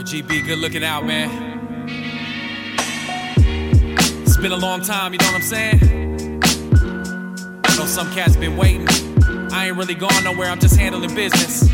Yo, GB, good looking out, man. It's been a long time, you know what I'm saying? I know some cats been waiting. I ain't really gone nowhere, I'm just handling business.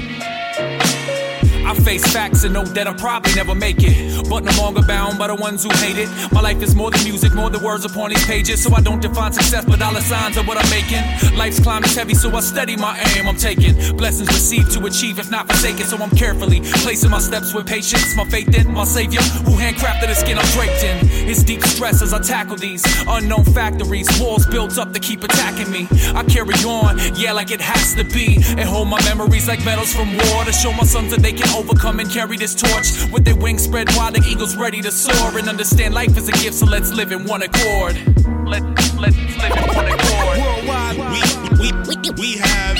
I face facts and know that I'll probably never make it. But no longer bound by the ones who hate it. My life is more than music, more than words upon these pages. So I don't define success, but dollar signs are what I'm making. Life's climb is heavy, so I steady my aim. I'm taking blessings received to achieve, if not forsaken. So I'm carefully placing my steps with patience. My faith in my savior, who handcrafted the skin I'm draped in. It's deep stress as I tackle these unknown factories. Walls built up to keep attacking me. I carry on, yeah, like it has to be. And hold my memories like medals from war to show my sons that they can overcome and carry this torch. With their wings spread wide like eagles ready to soar. And understand life is a gift so let's live in one accord. Let, let's live in one accord. Worldwide, we, we, we have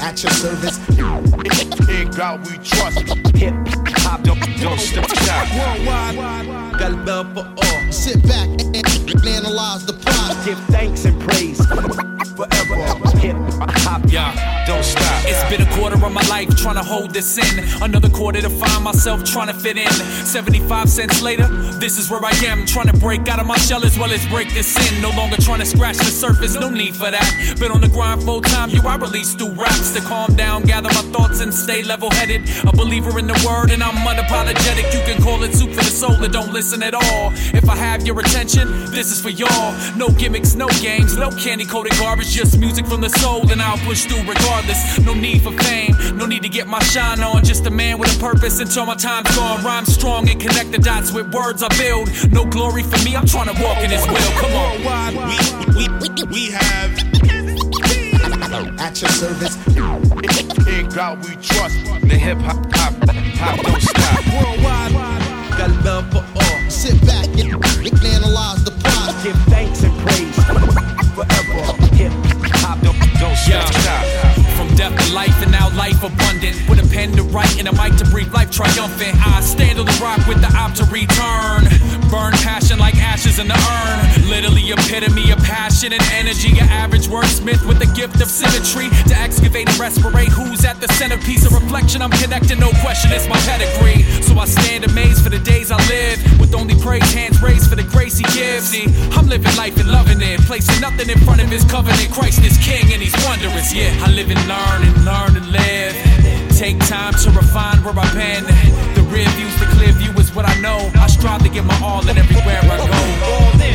At your service, in God we trust. Hip hop don't don't stop. Worldwide, got love for all. sit back and analyze the plot. Give thanks and praise forever. Hip hop, yeah don't stop. It's been a quarter of my life trying to hold this in. Another quarter to find myself trying to fit in. 75 cents later, this is where I am. Trying to break out of my shell as well as break this in. No longer trying to scratch the surface, no need for that. Been on the grind full time, you I release through raps to calm down, gather my thoughts and stay level headed. A believer in the word and I'm unapologetic. You can call it soup for the soul and don't listen at all. If I have your attention, this is for y'all. No gimmicks, no games, no candy coated garbage, just music from the soul and I'll push through regardless. No need for fame, no need to get my shine on. Just a man with a purpose until my time's gone. Rhyme strong and connect the dots with words I build. No glory for me, I'm trying to walk in his will. Come on. Worldwide, we, we, we have At your service, in God we trust. The hip hop, hop, hop don't stop. Worldwide, got love for all. Sit back and analyze the plot. Give thanks and praise forever. Hip hop don't don't Yeah. Abundant. With a pen to write and a mic to breathe life triumphant. I stand on the rock with the op to return. Burn passion like ashes in the urn. Literally epitome of passion and energy. An average wordsmith with the gift of symmetry. To excavate and respirate who's at the centerpiece of reflection. I'm connecting, no question, it's my pedigree. So I stand amazed for the days I live. With only praise, hands raised for the grace he gives. See, I'm living life and loving it. Placing nothing in front of his covenant. Christ is king and he's wondrous. Yeah, I live and learn and learn and live. Take time to refine where I've been. The rear view's the clear view is what I know. I strive to give my all and everywhere I go.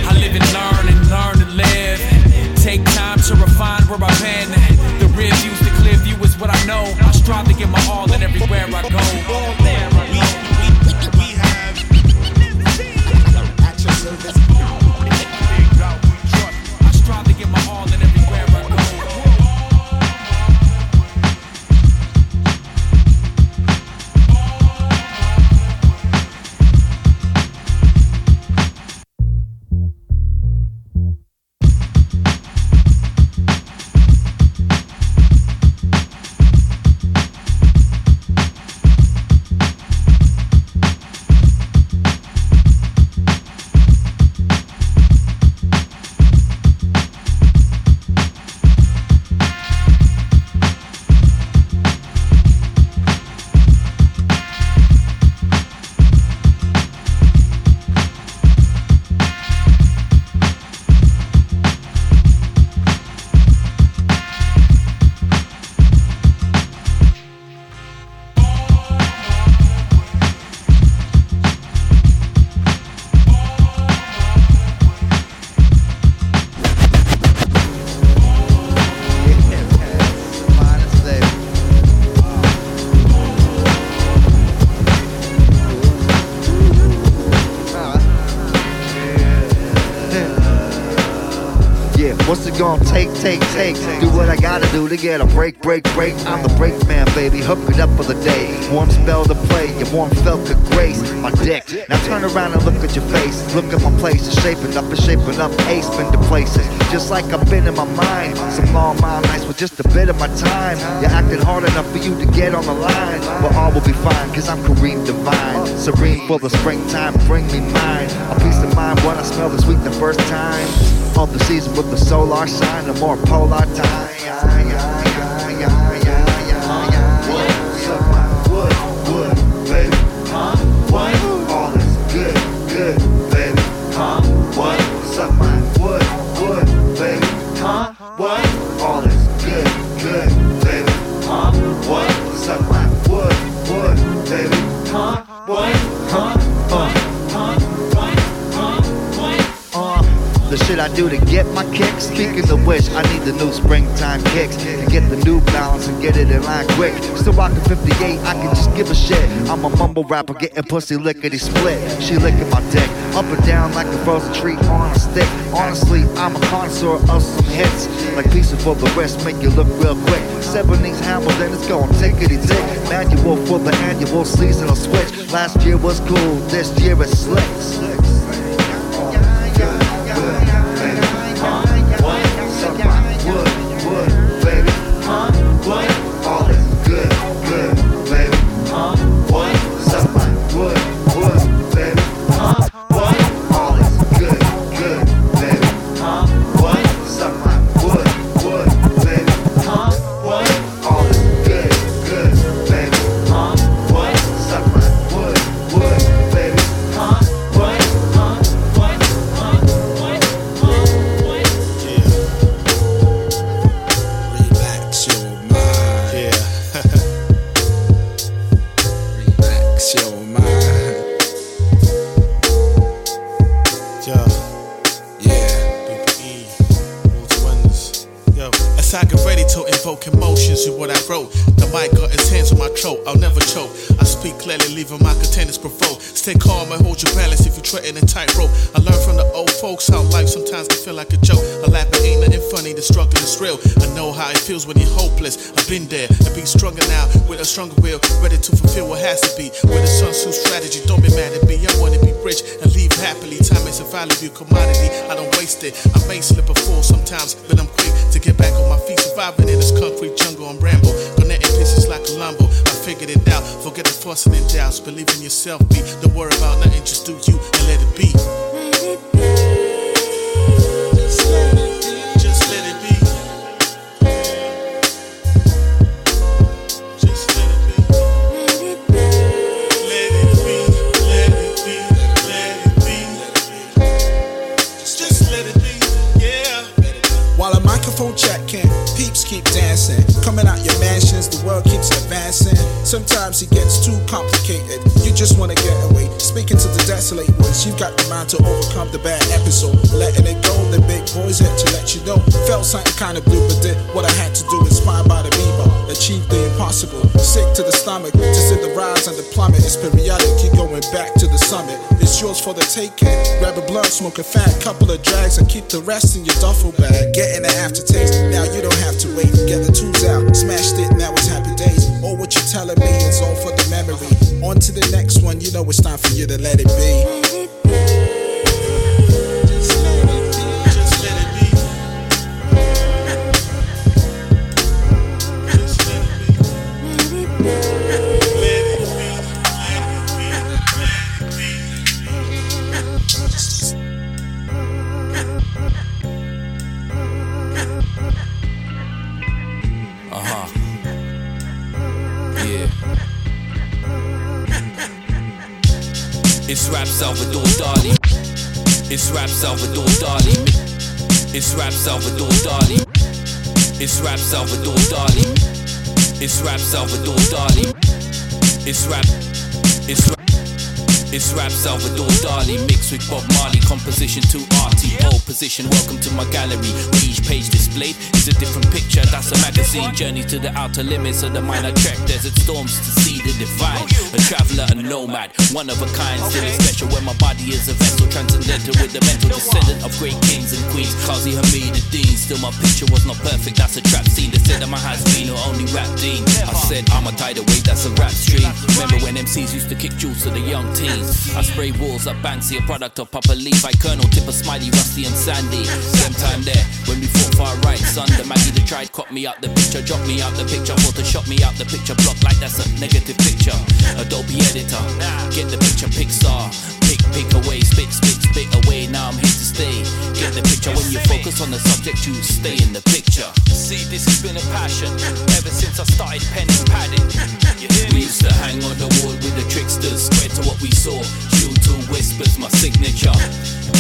I live and learn and learn and live. Take time to refine where I've been. The rear view's the clear view is what I know. I strive to give my all and everywhere I go. Take, take, take? Do what I gotta do to get a break, break, break. I'm the break man, baby. Hook it up for the day. Warm spell to play, your warm felt to grace my dick. Now turn around and look at your face. Look at my place, it's shaping up, it's shaping up. Ace been to places, just like I've been in my mind. Some long mile nights with just a bit of my time. You're acting hard enough for you to get on the line. But all will be fine, cause I'm Kareem Divine. Serene for the springtime, bring me mine. A peace of mind when I smell the sweet the first time. The season with the solar sign, the more polar time. Do to get my kicks? Speaking of which, I need the new springtime kicks to get the new balance and get it in line quick. Still rocking 58, I can just give a shit. I'm a mumble rapper getting pussy lickety split. She licking my dick up and down like a frozen tree on a stick. Honestly, I'm a connoisseur of some hits. Like pieces for the rest, make you look real quick. Seven these hammers, then it's going tickety tick. Manual for the annual seasonal switch. Last year was cool, this year evoke emotions in what I wrote. The mic is real. I know how it feels when you're hopeless. I've been there and be stronger now with a stronger will, ready to fulfill what has to be. With a Sun Tzu strategy, don't be mad at me. I wanna be rich and leave happily. Time is a valuable commodity, I don't waste it. I may slip or fall sometimes, but I'm quick to get back on my feet. Surviving in this concrete jungle, I'm ramble. Connecting pieces like a Lambo. I figured it out. Forget the fussing and doubts. Believe in yourself, be. Don't worry about nothing, just do you and let it be. To overcome the bad episode. Letting it go, the big boys had to let you know. Felt something kinda blue, but did what I had to do. Inspired by the Bieber, achieve the impossible. Sick to the stomach, to see the rise and the plummet. It's periodic, keep going back to the summit. It's yours for the taking. Grab a blunt, smoke a fat couple of drags, and keep the rest in your duffel bag. Getting the aftertaste. Now you don't have to wait. Get the tools out, smashed it, now it's happy days. All what you're telling me is all for the memory. On to the next one, you know it's time for you to let it be. Rap Salvador Dali. It's rap Salvador Dali. It's rap Salvador Dali. It's rap. It's rap. It's rap Salvador Dali mixed with Bob Marley, composition arty. Pole position, welcome to my gallery. Each page displayed is a different picture. That's a magazine journey to the outer limits of the minor trek. Desert storms to see the divine. A traveler, a nomad, one of a kind. Still special when my body is a vessel, transcendental with the mental descendant of great kings and queens. Kazi Hamid Dean. Still my picture was not perfect. That's a trap scene. They said that my has been or only rap Dean. I said I'ma a tidal wave. That's a rap stream. Remember when MCs used to kick jewels to the young teens? I spray walls of Banksy, a product of Papa Leaf. I Colonel, Tipper, Smiley, Rusty, and Sandy. Same time there, when we fought far right, son. The Maggie that tried, caught me out the picture, dropped me out the picture, shot me out the picture, block like that's a negative picture. Adobe editor, the picture, Pixar. Pick, pick away, spit, spit, spit away. Now I'm here to stay. Get the picture when you focus on the subject, you stay in the picture. See, this has been a passion ever since I started pen and padding. We used to hang on the wall with the tricksters, square to what we saw. Shoot two whispers, my signature.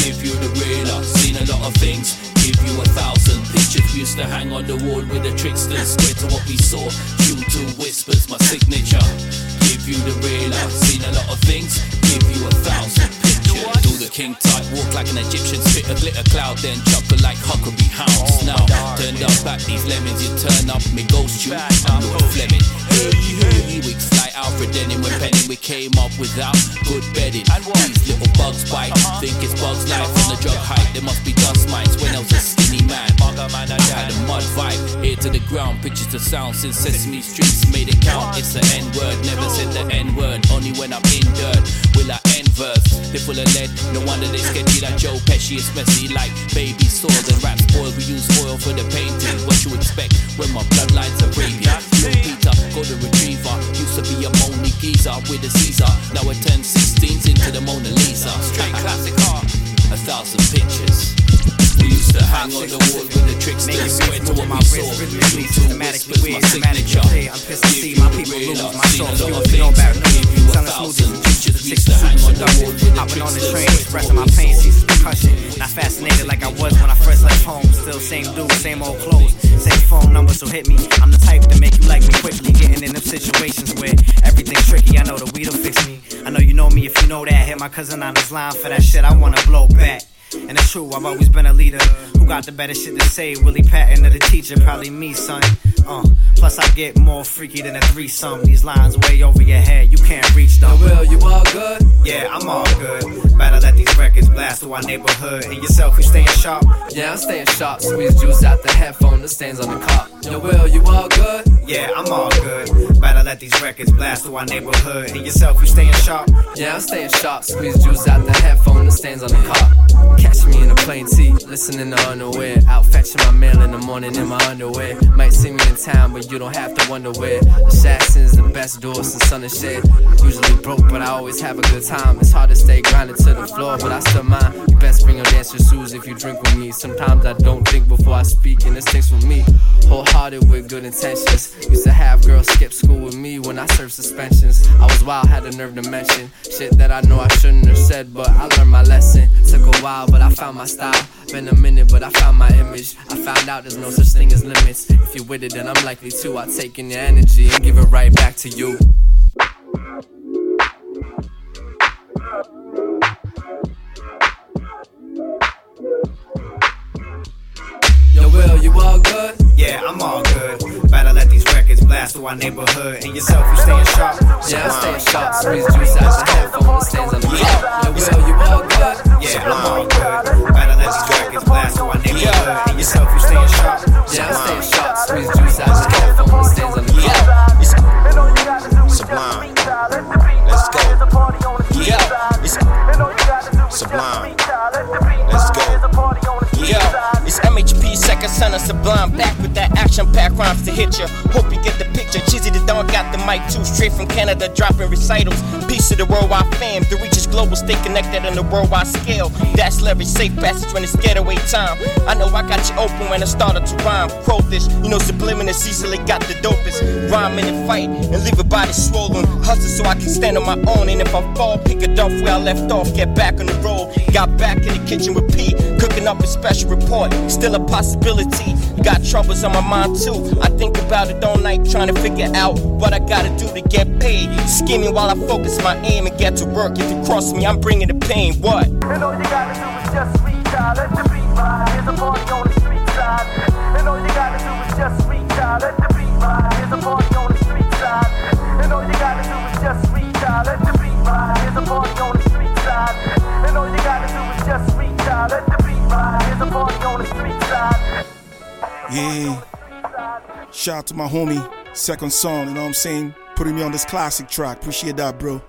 Give you the real, seen a lot of things. Give you a thousand pictures. We Used to hang on the wall with the tricksters. Square to what we saw. Shoot two whispers, my signature. You the real, I've seen a lot of things. Give you a thousand. Do the king type, walk like an Egyptian, spit a glitter cloud, then chocolate like Huckabee hounds. Now, turned up back these lemons, you turn up me ghost you. I'm Lord Fleming. Hey, hey, we like Alfred Denning when Penny we came up without good bedding. These little bugs bite, think it's bugs life on the drug hype. There must be dust mites when I was a skinny man. I had a mud vibe, ear to the ground, pictures to sound since Sesame Streets made it count. It's an N word, never said the N word, only when I'm in dirt. Will I verse? They're full of lead, no wonder they sketchy like Joe Pesci, messy like baby soil and rap spoil. We use oil for the painting. What you expect when my bloodline's are Arabian? Peter, go to retriever. Used to be a Moni geezer with a Caesar. Now I turn 16s into the Mona Lisa. Straight classic art, a thousand pictures. We used to hang on the wall with the tricks that sweat to what we saw. Rhythmically, systematically weird, systematically I'm pissed to see my people lose. My soul fuel, you know about news. Selling smoothies, juices, six super seduction. Hopping on the train, expressing my pain, sees concussion. Not fascinated like I was when I first left home. Still same dude, same old clothes, same phone number, so hit me. I'm the type to make you like me quickly. Getting in them situations where everything's tricky. I know the weed'll fix me. I know you know me if you know that. Hit my cousin on his line for that shit. I wanna blow back. And it's true, I've always been a leader. Who got the better shit to say? Willie Patton or the teacher? Probably me, son. Uh, plus, I get more freaky than a threesome. These lines way over your head, you can't reach them. Will, you all good? Yeah, I'm all good. Better let these records blast through our neighborhood. And yourself, you staying sharp? Yeah, I'm staying sharp. Squeeze juice out the headphone, the stains on the cop. Yo, Will, you all good? Yeah, I'm all good. Better let these records blast through our neighborhood. And yourself, you staying sharp? Yeah, I'm staying sharp. Squeeze juice out the headphone, the stains on the cop. Catch me in a plain tee, listening to underwear. Out fetching my mail in the morning in my underwear. Might see me in town, but you don't have to wonder where. Assassin's the best door since sun is shed. Usually broke, but I always have a good time. It's hard to stay grounded to the floor, but I still mind. You best bring your dancer shoes if you drink with me. Sometimes I don't think before I speak, and this takes for me. Wholehearted with good intentions. Used to have girls skip school with me when I served suspensions. I was wild, had the nerve to mention shit that I know I shouldn't have said, but I learned my lesson. Took a while, but I found my style. Been a minute, but I found my image. I found out there's no such thing as limits. If you're with it, then I'm likely to. I'll take in your energy and give it right back to you. Yo, Will, you all good? Yeah, I'm all good. Better let these records blast through our neighborhood. And yourself, you staying sharp? Yeah, I'm staying sharp. Squeeze juice out the headphone, the stains on the clock. Yo, Will, you all good? Yeah, I'm all good. Better let these records blast through our neighborhood. And yourself, you staying sharp? Yeah, I'm staying sharp. Squeeze juice out the headphone, the stains on the clock. Sublime. Let's go. Yeah, it's Sublime. Let's go. Yeah, it's MHP second son of Sublime. Back with that action pack rhymes to hit ya. Hope mic too. Straight from Canada, dropping recitals. Piece of the worldwide fam. The reach is global, stay connected on the worldwide scale. That's leverage, safe passage when it's getaway time. I know I got you open when I started to rhyme. Quote this, you know, subliminal Cecily got the dopest. Rhyme in the fight and leave a body swollen. Hustle so I can stand on my own. And if I fall, pick it off where I left off. Get back on the road. Got back in the kitchen with Pete, Cooking up a special report. Still a possibility. Got troubles on my mind too. I think about it all night, trying to figure out what I gotta do to get paid. Scheming while I focus my aim and get to work. If you cross me, I'm bringing the pain. What? You Shout out to my homie, second song, you know what I'm saying? Putting me on this classic track. Appreciate that, bro.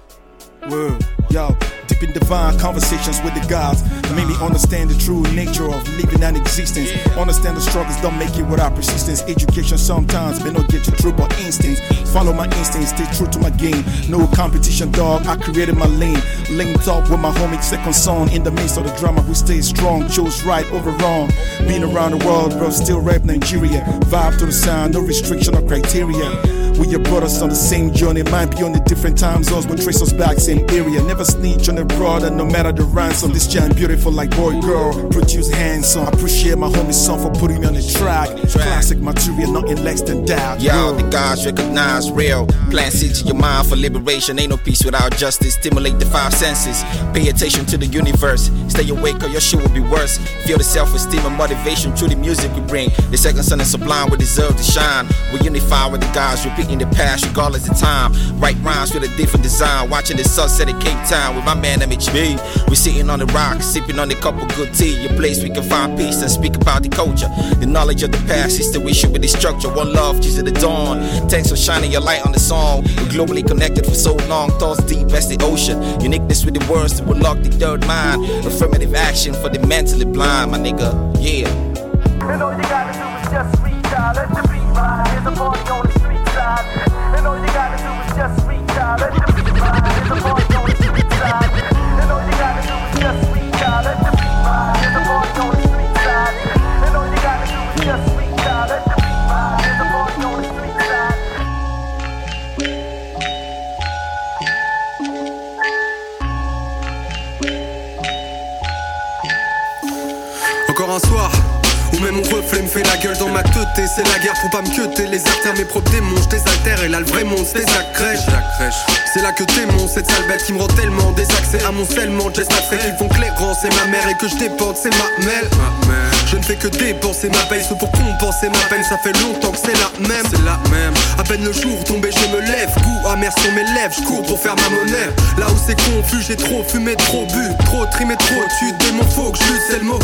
Word. Yo, deep in divine conversations with the gods. Made me understand the true nature of living and existence. Understand the struggles don't make it without persistence. Education sometimes may not get you through, but instincts. Follow my instincts, stay true to my game. No competition, dog. I created my lane. Linked up with my homie, second song. In the midst of the drama, we stay strong. Chose right over wrong. Been around the world, bro. Still rap Nigeria. Vibe to the sound, no restriction or criteria. We your brothers on the same journey, might be on the different time zones, but trace us back, same area. Never snitch on a brother, no matter the ransom. This giant beautiful like boy girl. Produce handsome. Appreciate my homie son for putting me on the track. Classic material, nothing less than that. Yo, the gods recognize real. Plant seeds in your mind for liberation. Ain't no peace without justice. Stimulate the five senses. Pay attention to the universe. Stay awake or your shit will be worse. Feel the self-esteem and motivation through the music we bring. The second son is sublime, we deserve to shine. We unify with the gods, repeating the past regardless of time. Write rhymes with a different design. Watching the sunset in Cape Town with my man MHP. We sitting on the rock, sipping on a cup of good tea. A place we can find peace and speak about the culture. The knowledge of the past is the with the structure. One love, Jesus at the dawn. Thanks for shining your light on the song. We're globally connected for so long, thoughts deep as the ocean. Uniqueness with the words that will lock the third mind. Affirmative action for the mentally blind, my nigga. Yeah. And all you gotta do is just let the beat ride. Here's a the mes propres démons, je Et là le vrai monde, c'est ça crèche. C'est là que t'aimons, cette sale bête qui me rend tellement Désaccès à mon scellement, après qu'ils font clairant C'est ma mère et que je dépende, c'est ma mêle Je ne fais que dépenser ma paye, c'est pour compenser ma peine Ça fait longtemps que c'est la même. C'est la même. À peine le jour tombé, je me lève Goût amer sur mes lèvres, je cours pour faire ma monnaie. Là où c'est confus, j'ai trop fumé, trop bu Trop trimé, trop tu Démon faut que je c'est le mot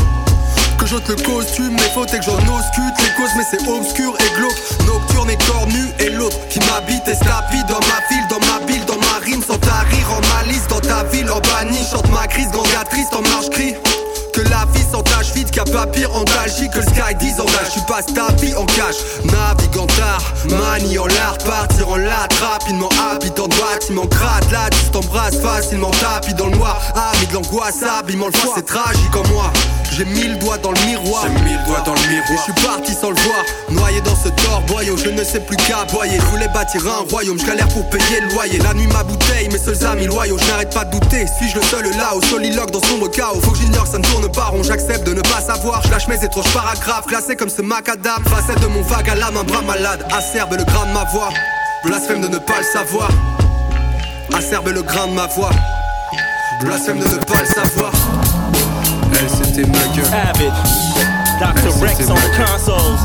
que j'ôte le costume, mes fautes et que j'en auscute les causes, mais c'est obscur et glauque. Nocturne et cornu et l'autre qui m'habite tapis dans ma ville, dans ma ville, dans ma rime, sans ta rire en malice, dans ta ville, en banni, chante ma crise, gangatrice, en marche cri. Que la vie s'entache vite, qu'à pas pire antalgie que le sky disengage. Tu passes ta vie en cash, navigue en tard, manie en l'art, partir en latte, rapidement habitant bâtiment, gratte là, tu t'embrasses facilement, tapis dans le noir, ami de l'angoisse, habillement le foie, c'est tragique en moi. J'ai mille doigts dans le miroir. J'ai mille doigts dans le miroir. Et je suis parti sans le voir. Noyé dans ce torboyau, je ne sais plus qu'aboyer. Je voulais bâtir un royaume, je galère pour payer le loyer. La nuit, ma bouteille, mes seuls amis loyaux. Je n'arrête pas de douter. Suis-je le seul là au soliloque dans sombre chaos? Faut que j'ignore, ça ne tourne pas rond. J'accepte de ne pas savoir. Je lâche mes étranges paragraphes, classés comme ce macadam. Facette de mon vague à l'âme, un bras malade. Acerbe le grain de ma voix. Blasphème de ne pas le savoir. Acerbe le grain de ma voix. Blasphème de ne pas le savoir. Elle c'était ma gueule. Dr. Elle, Rex on ma the consoles.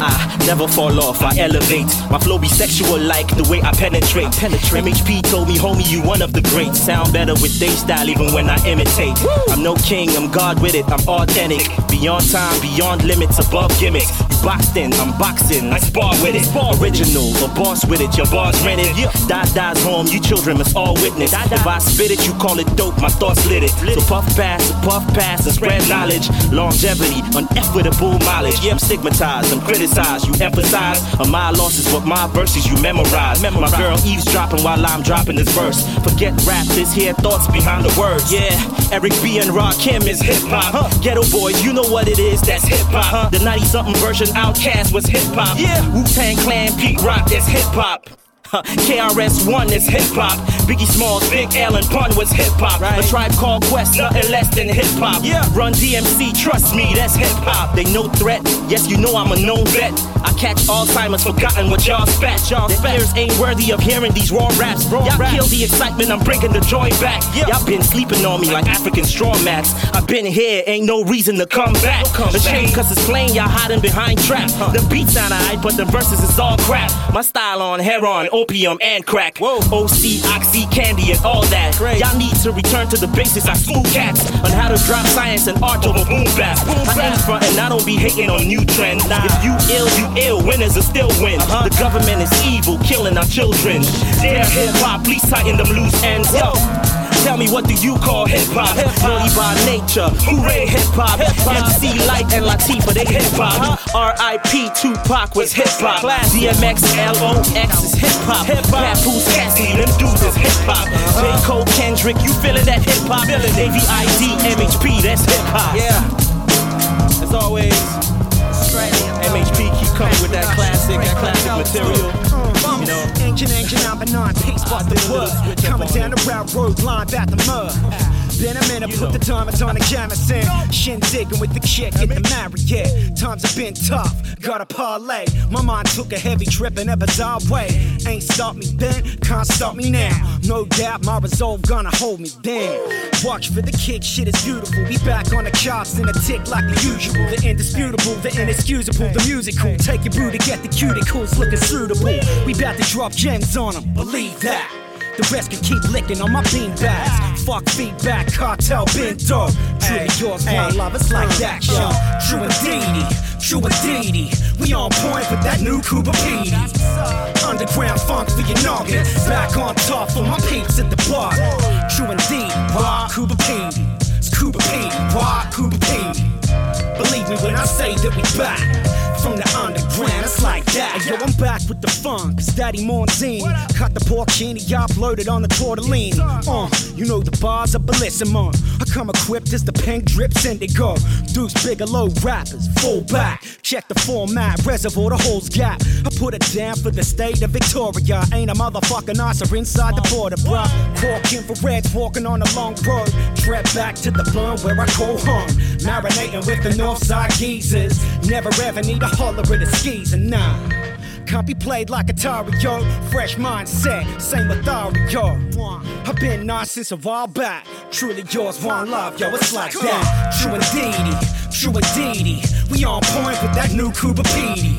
I never fall off, I elevate. My flow be sexual like the way I penetrate. penetrate. MHP told me, homie, you one of the greats. Sound better with day style even when I imitate. I'm no king, I'm God with it, I'm authentic. Beyond time, beyond limits, above gimmicks. Boxed in, I'm boxing, I spar with it. Original, a boss with it, your bars rented. Dot dies home, you children must all witness. If I spit it, you call it dope, my thoughts lit it. So puff pass, puff pass, and spread knowledge. Longevity, unequitable mileage. Yeah, I'm stigmatized, I'm criticized, you emphasize. On my losses, but my verses you memorize. My girl eavesdropping while I'm dropping this verse. Forget rap, this here thoughts behind the words. Yeah, Eric B and Rakim is hip hop. Huh. Geto Boys, you know what it is, that's hip hop. Huh. The 90 something version OutKast was hip hop. Yeah, Wu Tang Clan, Pete Rock, that's hip hop. KRS One is hip hop. Biggie Smalls, Big L and Pun was hip hop. A tribe called Quest, nothing less than hip hop. Yeah. Run DMC, trust me, that's hip hop. They no threat. Yes, you know I'm a known vet. I catch Alzheimer's, forgotten what y'all spat. Y'all ears ain't worthy of hearing these raw raps. Y'all kill the excitement, I'm bringing the joy back. Y'all been sleeping on me like African straw mats. I've been here, ain't no reason to come back. come The shame cause it's plain, y'all hiding behind trap. The beats sound alright, but the verses is all crap. My style on heroin, opium, and crack. Whoa. OC, oxy, candy, and all that. Y'all need to return to the basics. I school cats on how to drop science and art over boom bap. I ain't front and I don't be hating on new trends. If you ill, you ill. Winners will still win. The government is evil, killing our children. Damn hip hop, please tighten them loose ends. Yo. Tell me what do you call hip hop? Naughty by nature, hooray hip hop. MC Lyte and Latifah, they hip hop. R.I.P. Tupac was hip hop. DMX, L.O.X. is hip hop. Papoose, Cassie, them dudes is hip hop. J. Cole, Kendrick, you feeling that hip hop? Navy ID, MHP, that's hip hop. Yeah. As always, MHP Coming with that classic, that classic material. You know, Engine, engine, I'm a non-peace, but the word. Coming down the railroad line, back the mud. Been a minute, put the diamonds on the Jamison. Shin digging with the chick in the Marriott. Times have been tough, got a parlay. My mind took a heavy trip in a bizarre way. Ain't stop me then, can't stop me now. No doubt my resolve gonna hold me down. Watch for the kick, shit is beautiful. We back on the charts in a tick like the usual. The indisputable, the inexcusable, the musical. Take your brew to get the cuticles looking suitable. We bout to drop gems on them, believe that. The rest can keep licking on my bean bags. Fuck feedback, cartel, been dope. Truly yours, one love, it's like that, yo. True indeedy, true indeedy. We on point with that new Cuba Petey. Underground funk for your noggin. Back on top for my peeps at the bar. True indeed, why Cuba Petey? It's Cuba Petey, why Cuba Petey? Believe me when I say that we back like that. Yo, I'm back with the funk, cause Daddy Monzini cut the porcini, I uploaded on the tortellini. Uh, you know the bars are bellissimo. I come equipped as the pink drips indigo. Deuce Bigelow rappers, full back. Check the format, reservoir the holes gap. I put it down for the state of Victoria. Ain't a motherfucking answer inside the border, bruh. Cork infrareds walking on a long road. Tread back to the bun where I go home. Marinating with the Northside geezers. Never ever need a holler with the skis and Can't be played like Atari, yo. Fresh mindset, same authority, yo. I've been nice since a while back. Truly yours, one love, yo. It's like that. True and indeedy, true and indeedy. We on point with that new Cuba Petey.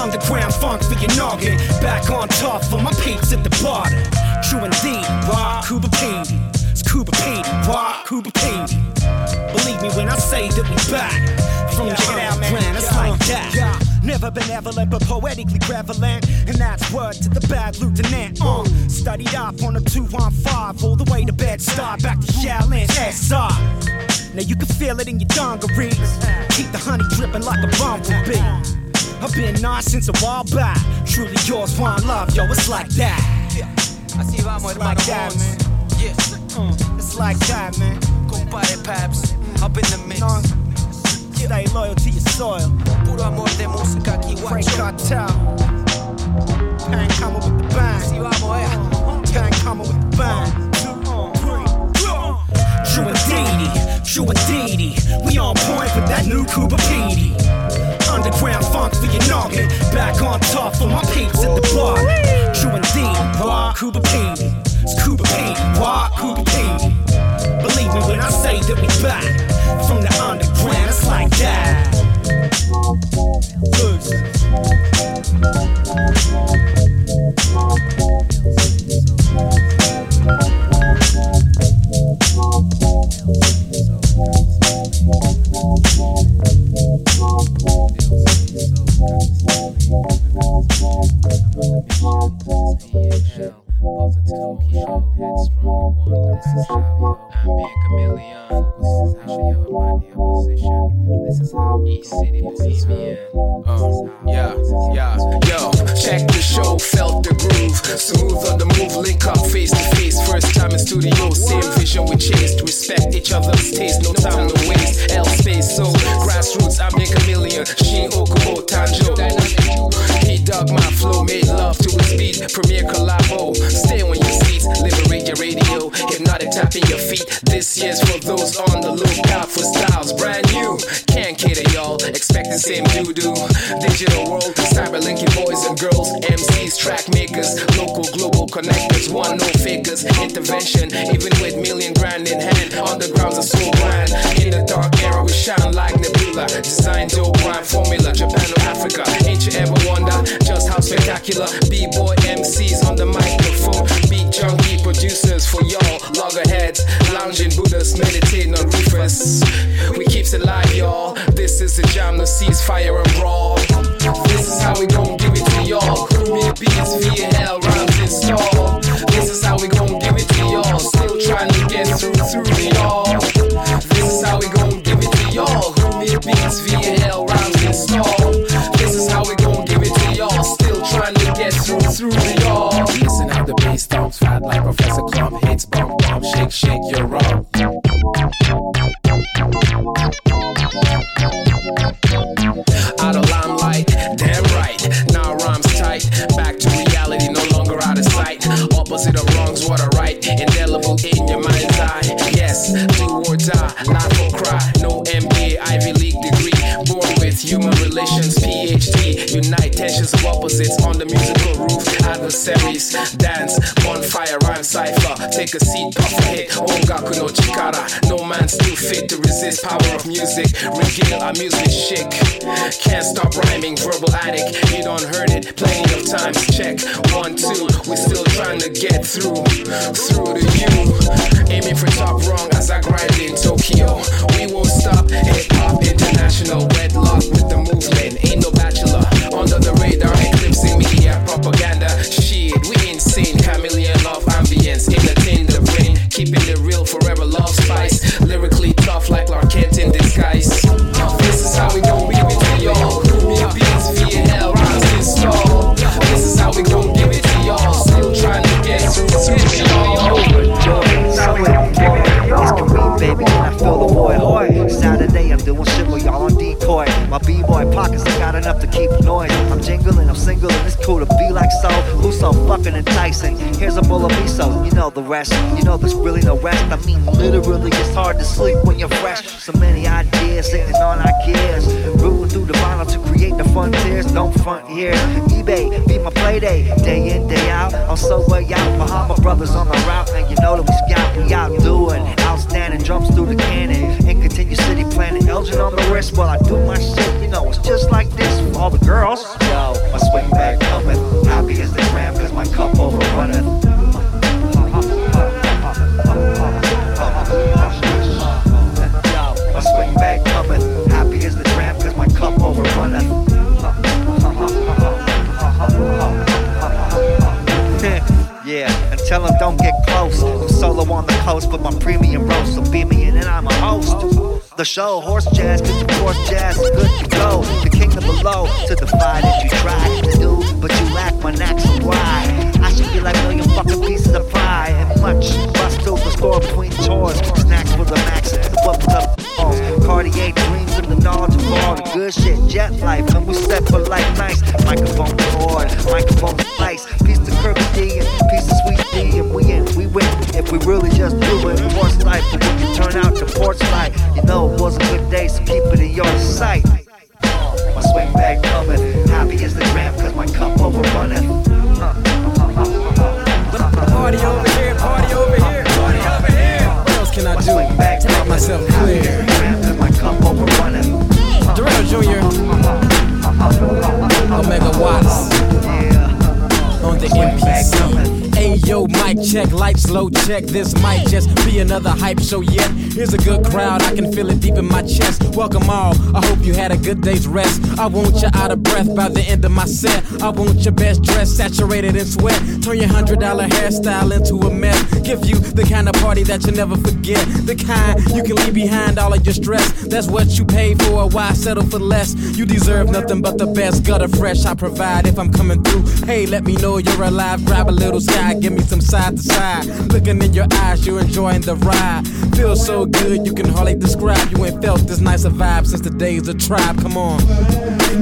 Underground funk for your noggin. Back on top for my peeps at the bottom. True and indeed, raw Cuba Petey. It's Cuba Petey, raw Cuba Petey. Believe me when I say that we back from the underground. It's like that. Never benevolent, but poetically prevalent. And that's word to the bad lieutenant. Uh, studied up on a 215, all the way to bed, start back to Shaolin SR. Now you can feel it in your dungarees. Keep the honey dripping like a bumblebee. I've been nice since a while back. Truly yours, one love, yo, it's like that. Así vamos, It's like that, man. Yeah. It's like that, man. Compadre Paps, up in the mix. Stay loyal to your soil. Puro amor de música aquí, Frank. Cartel. Pan coming with the bang. Así vamos, eh. Pan coming with the bang. True indeedy, true indeedy. We on point with that new Cuba Petey. Underground funk for your noggin. Back on top for my peeps at the. True indeed, raw Cuba Petey. It's Cuba Petey, raw Cuba Petey. Believe me when I say that we back from the underground. Y'all, expect the same doo doo. Digital world, cyber linking boys and girls, MCs, track makers, local, global connectors, one no fakers, intervention, even with million grand in hand. Undergrounds are so grand. In the dark era, we shine like nebula. Design dope rhyme formula, Japan or Africa. Ain't you ever wonder just how spectacular? B-boy MCs on the microphone, beat junkie producers for y'all, loggerheads, lounging Buddhas, meditating on reefers. We keeps it live, y'all. This is the jam, the ceasefire and brawl. This is how we gon' give it to y'all. Premier beats, VL, rhymes install. This is how we gon' give it to y'all. Still trying to get through, through y'all. This is how we gon' give it to y'all. Premier beats, VL, a seat, puff a hit. Ongaku no chikara. No man's too fit to resist power of music. Regale our music chic. Can't stop rhyming, verbal addict. You don't heard it plenty of times. Check one, two. We're still trying to get through, through to you. Aiming for top wrong as I grind in Tokyo. We won't so. Fucking enticing? Here's a bowl of miso, you know the rest. You know there's really no rest. I mean, literally, it's hard to sleep when you're fresh. So many ideas sitting on our gears. Rooting through the vinyl to create the frontiers. Don't front here. eBay, be my play day. In, day out. I'm so way out. Bahama brothers on the route, and you know that we scout. We out doing outstanding jumps through the cannon. In continue city planning. Elgin on the wrist while I do my shit. You know, it's just like this for all the girls. Yo, my swing back coming. Cup overrunneth. My swing back coming. Happy as the gram, cause my cup overrunneth. yeah, and tell them don't get close. I'm solo on the coast with my premium roast, so beam me in and I'm a host. The show, horse jazz, cause the horse jazz is good to go. The kingdom below, to the defy that you try to do, but you lack my knack, so why? Be like million fucking pieces of pie and much bust the store between chores. Snacks for the max, what's up? Cartier dreams of the knowledge of all the good shit, jet life, and we set for life nice. Microphone cord, microphone slice, piece to Kirby D and piece of Sweet D, and we in, we win. If we really just do it, horse life, we can turn out the porch light. You know it was a good day, so keep it in your sight. My swing back coming, happy as the gram, cause my cup overrunneth. Party over here, party over here, party over here. What else can I do to make myself clear? Dorado Jr. Omega Watts on the MPC. Yo, mic check, lights low check. This might just be another hype show yet. Here's a good crowd, I can feel it deep in my chest. Welcome all, I hope you had a good day's rest. I want you out of breath by the end of my set. I want your best dress saturated in sweat. Turn your hundred dollar hairstyle into a mess. Give you the kind of party that you never forget. The kind you can leave behind all of your stress. That's what you pay for, why settle for less? You deserve nothing but the best. Gutter fresh, I provide if I'm coming through. Hey, let me know you're alive. Grab a little sky, give me some side to side. Looking in your eyes, you're enjoying the ride. Feels so good, you can hardly describe. You ain't felt this nice a vibe since the days of tribe. Come on.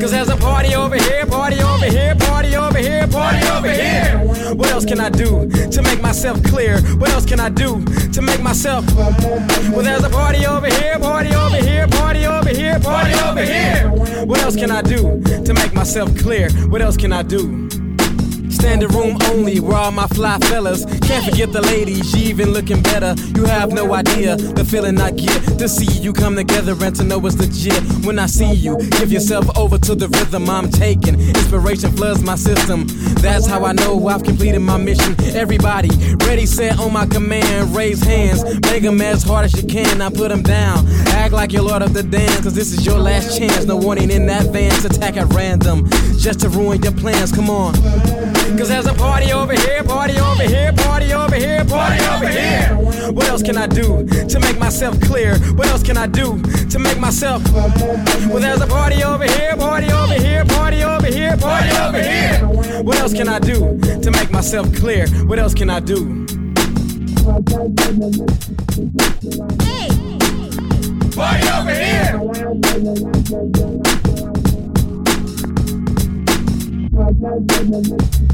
Cause there's a party over here, party over here, party over here, party over here. What else can I do to make myself clear? What else can I do to make myself? Well, there's a party over here, party over here, party over here, party over here. What else can I do to make myself clear? What else can I do? Standing room only, where all my fly fellas. Can't forget the ladies, she even looking better. You have no idea the feeling I get to see you come together and to know it's legit. When I see you, give yourself over to the rhythm I'm taking. Inspiration floods my system. That's how I know I've completed my mission. Everybody, ready, set on my command. Raise hands, make them as hard as you can. I put them down. Act like you're Lord of the dance, cause this is your last chance. No warning in advance, attack at random. Just to ruin your plans, come on. Cause there's a party over here, party over here, party over here, party over here. What else can I do to make myself clear? What else can I do to make myself? Well, there's a party over here, party over here, party over here, party over here. What else can I do to make myself clear? What else can I do? Party over here! Party over here!